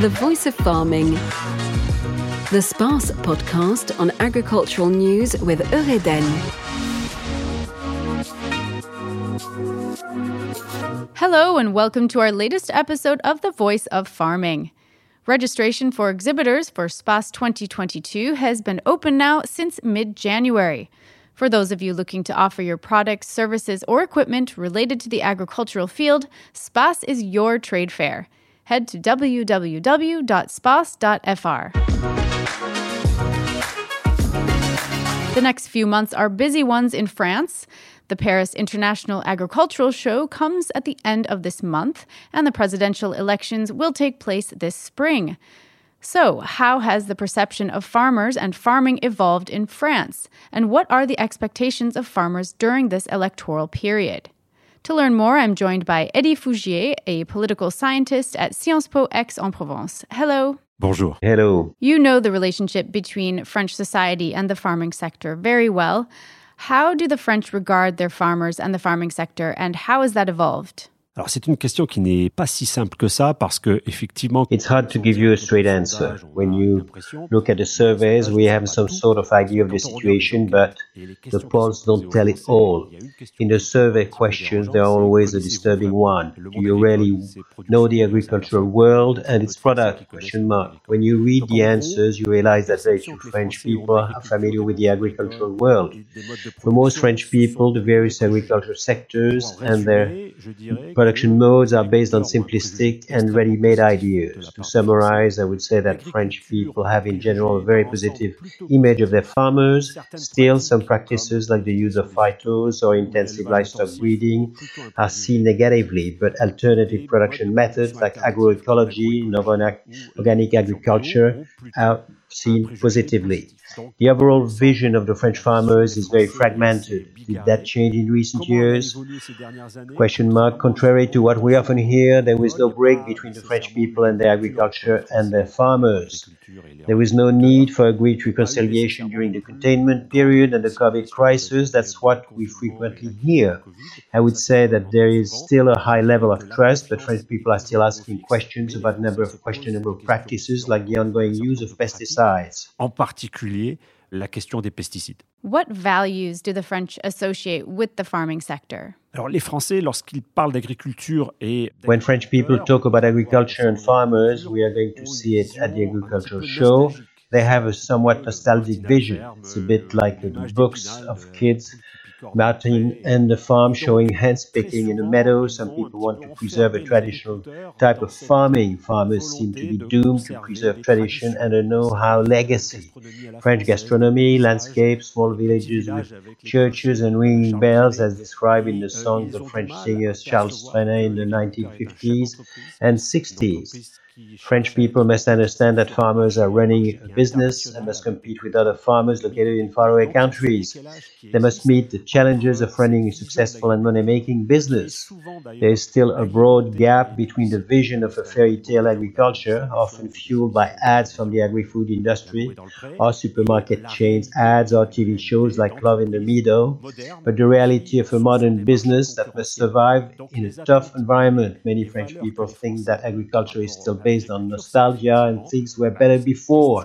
The Voice of Farming. The SPACE podcast on agricultural news with Eureden. Hello, and welcome to our latest episode of The Voice of Farming. Registration for exhibitors for SPACE 2022 has been open now since mid January. For those of you looking to offer your products, services, or equipment related to the agricultural field, SPACE is your trade fair. Head to www.space.fr. The next few months are busy ones in France. The Paris International Agricultural Show comes at the end of this month, and the presidential elections will take place this spring. So, how has the perception of farmers and farming evolved in France? And what are the expectations of farmers during this electoral period? To learn more, I'm joined by Eddy Fougier, a political scientist at Sciences Po Aix-en-Provence. Hello. Bonjour. Hello. You know the relationship between French society and the farming sector very well. How do the French regard their farmers and the farming sector, and how has that evolved? Alors c'est une question qui n'est pas si simple que ça parce que effectivement It's hard to give you a straight answer. When you look at the surveys, we have some sort of idea of the situation, but the polls don't tell it all. In the survey questions, there are always a disturbing one. Do you really know the agricultural world and its product? Question mark. When you read the answers, you realize that very few French people are familiar with the agricultural world. For most French people, the various agricultural sectors and their production modes are based on simplistic and ready-made ideas. To summarize, I would say that French people have in general a very positive image of their farmers. Still, some practices like the use of phytos or intensive livestock breeding are seen negatively, but alternative production methods like agroecology organic agriculture are seen positively. The overall vision of the French farmers is very fragmented. Did that change in recent years? Question mark. Contrary to what we often hear, there was no break between the French people and their agriculture and their farmers. There was no need for agreed reconciliation during the containment period and the COVID crisis. That's what we frequently hear. I would say that there is still a high level of trust, but French people are still asking questions about a number of questionable practices like the ongoing use of pesticides. En particulier, la question des pesticides. What values do the French associate with the farming sector? Alors les Français, lorsqu'ils parlent d'agriculture et When French people talk about agriculture and farmers, we are going to see it at the agricultural show. They have a somewhat nostalgic vision. It's a bit like the books of kids Martine and the farm showing hands picking in the meadow. Some people want to preserve a traditional type of farming. Farmers seem to be doomed to preserve tradition and a know-how legacy. French gastronomy, landscapes, small villages with churches and ringing bells, as described in the songs of French singer Charles Trenet in the 1950s and 60s. French people must understand that farmers are running a business and must compete with other farmers located in faraway countries. They must meet the challenges of running a successful and money making business. There is still a broad gap between the vision of a fairy tale agriculture, often fueled by ads from the agri food industry, or supermarket chains ads or TV shows like Love in the Meadow, but the reality of a modern business that must survive in a tough environment. Many French people think that agriculture is still based on nostalgia and things were better before.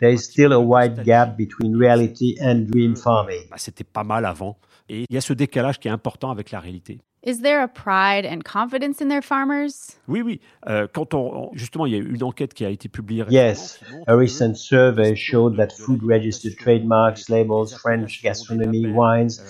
There is still a wide gap between reality and dream farming. C'était pas mal avant. Et il y a ce décalage qui est important avec la réalité. Is there a pride and confidence in their farmers? Oui, oui. Euh, quand on, justement, il y a eu une enquête qui a été publiée. Yes, a recent survey showed that food registered trademarks, labels, French gastronomy, wines,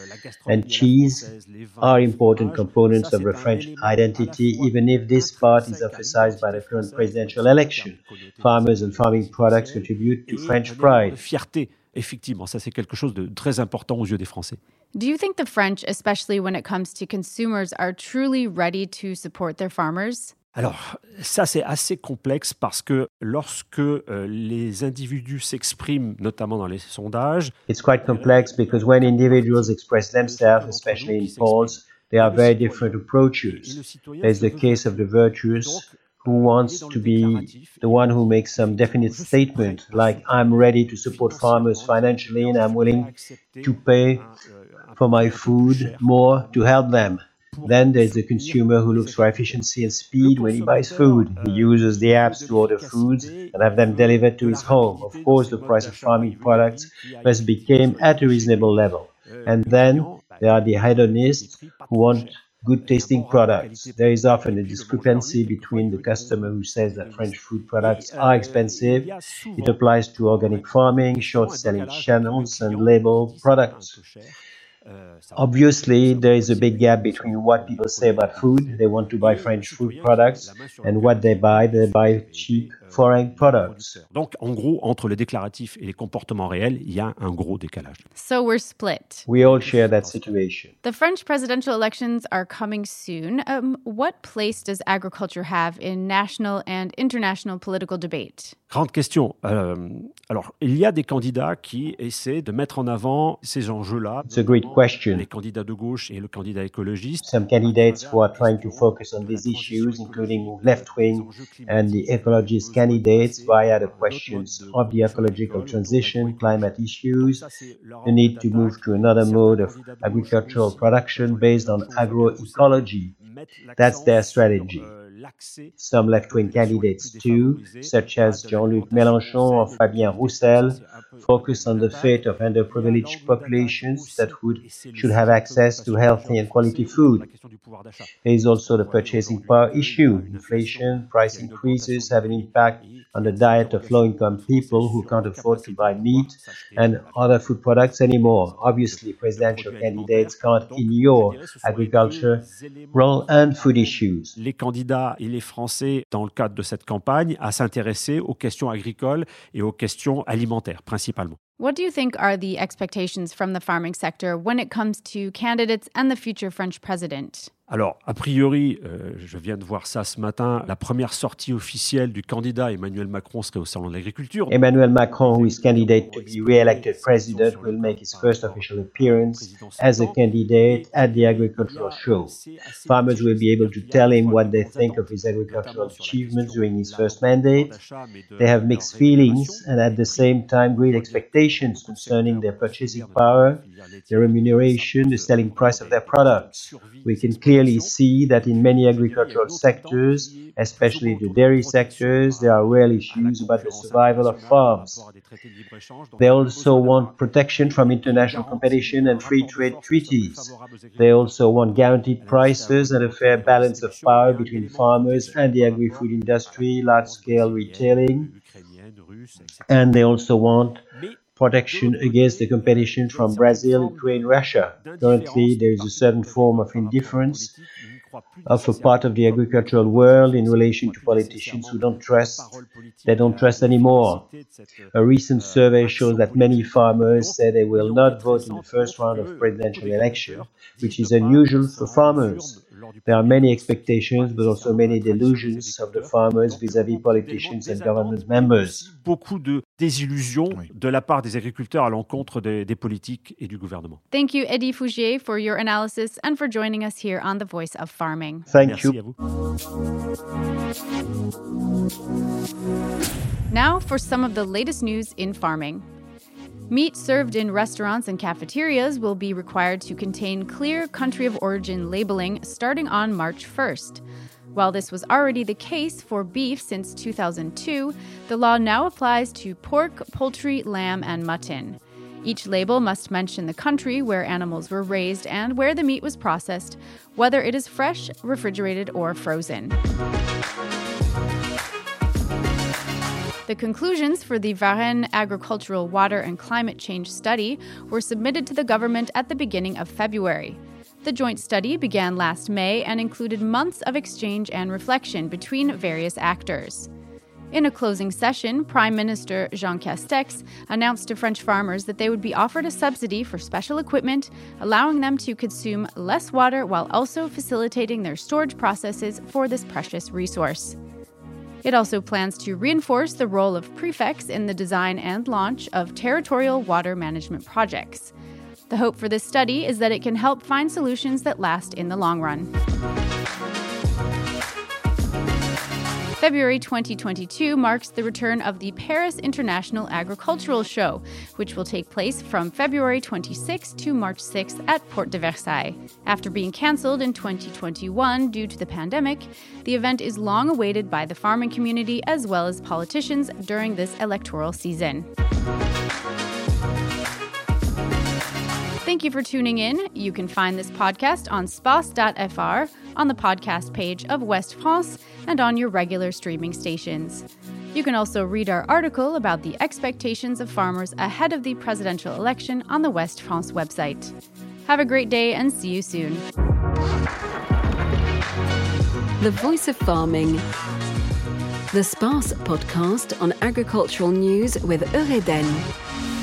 and cheese are important components of the French identity, even if this part is emphasized by the current presidential election. Farmers and farming products contribute to French pride. Fierté. Effectivement, ça c'est quelque chose de très important aux yeux des Français. Do you think the French, especially when it comes to consumers, are truly ready to support their farmers? Alors, ça c'est assez complexe parce que lorsque euh, les individus s'expriment, notamment dans les sondages, It's quite complex because when individuals express themselves, especially in polls, there are very different approaches. There's the case of the virtuous who wants to be the one who makes some definite statement like I'm ready to support farmers financially and I'm willing to pay for my food more to help them. Then there's the consumer who looks for efficiency and speed when he buys food. He uses the apps to order foods and have them delivered to his home. Of course, the price of farming products must be kept at a reasonable level. And then there are the hedonists who want good tasting products. There is often a discrepancy between the customer who says that French food products are expensive. It applies to organic farming, short selling channels, and label products. Obviously, there is a big gap between what people say about food, they want to buy French food products, and what they buy, they buy cheap foreign products. Donc, en gros, entre les déclaratifs et les comportements réels, il y a un gros décalage. So we're split. We all share that situation. The French presidential elections are coming soon. Um, what place does agriculture have in national and international political debate? Grande question. Euh, alors, il y a des candidats qui essaient de mettre en avant ces enjeux-là. It's a great question. Les candidats de gauche et le candidat écologiste. Some candidates who are trying to focus on these issues, including left-wing and the ecologist candidates via the questions of the ecological transition, climate issues, the need to move to another mode of agricultural production based on agroecology. That's their strategy. Some left-wing candidates too, such as Jean-Luc Mélenchon or Fabien Roussel, focus on the fate of underprivileged populations that would should have access to healthy and quality food. There is also the purchasing power issue. Inflation, price increases have an impact on the diet of low-income people who can't afford to buy meat and other food products anymore. Obviously, presidential candidates can't ignore agriculture, rural and food issues. Les candidats et les Français, dans le cadre de cette campagne, à s'intéresser aux questions agricoles et aux questions alimentaires principalement. What do you think are the expectations from the farming sector when it comes to candidates and the future French president? Alors, a priori, euh, je viens de voir ça ce matin, la première sortie officielle du candidat Emmanuel Macron serait au Salon de l'Agriculture. Emmanuel Macron, who is candidate to be re-elected president, will make his first official appearance as a candidate at the agricultural show. Farmers will be able to tell him what they think of his agricultural achievements during his first mandate. They have mixed feelings and at the same time great expectations concerning their purchasing power, their remuneration, the selling price of their products. We can clearly clearly see that in many agricultural sectors, especially the dairy sectors, there are real issues about the survival of farms. They also want protection from international competition and free trade treaties. They also want guaranteed prices and a fair balance of power between farmers and the agri-food industry, large-scale retailing. And they also want protection against the competition from Brazil, Ukraine, Russia. Currently, there is a certain form of indifference of a part of the agricultural world in relation to politicians who don't trust, they don't trust anymore. A recent survey shows that many farmers say they will not vote in the first round of presidential election, which is unusual for farmers. There are many expectations, but also many delusions of the farmers vis-à-vis -vis politicians and government members. Beaucoup de désillusions de la part des agriculteurs à l'encontre des, des, politiques et du gouvernement. Thank you, Eddie Fougier, for your analysis and for joining us here on The Voice of Farming. Thank Merci you. À vous. Now for some of the latest news in farming. Meat served in restaurants and cafeterias will be required to contain clear country of origin labeling starting on March 1st. While this was already the case for beef since 2002, the law now applies to pork, poultry, lamb, and mutton. Each label must mention the country where animals were raised and where the meat was processed, whether it is fresh, refrigerated, or frozen. The conclusions for the Varenne Agricultural Water and Climate Change Study were submitted to the government at the beginning of February. The joint study began last May and included months of exchange and reflection between various actors. In a closing session, Prime Minister Jean Castex announced to French farmers that they would be offered a subsidy for special equipment, allowing them to consume less water while also facilitating their storage processes for this precious resource. It also plans to reinforce the role of prefects in the design and launch of territorial water management projects. The hope for this study is that it can help find solutions that last in the long run. February 2022 marks the return of the Paris International Agricultural Show, which will take place from February 26 to March 6 at Porte de Versailles. After being cancelled in 2021 due to the pandemic, the event is long awaited by the farming community as well as politicians during this electoral season. Thank you for tuning in. You can find this podcast on space.fr, on the podcast page of West France, and on your regular streaming stations. You can also read our article about the expectations of farmers ahead of the presidential election on the West France website. Have a great day and see you soon. The Voice of Farming. The SPACE podcast on agricultural news with Eureden.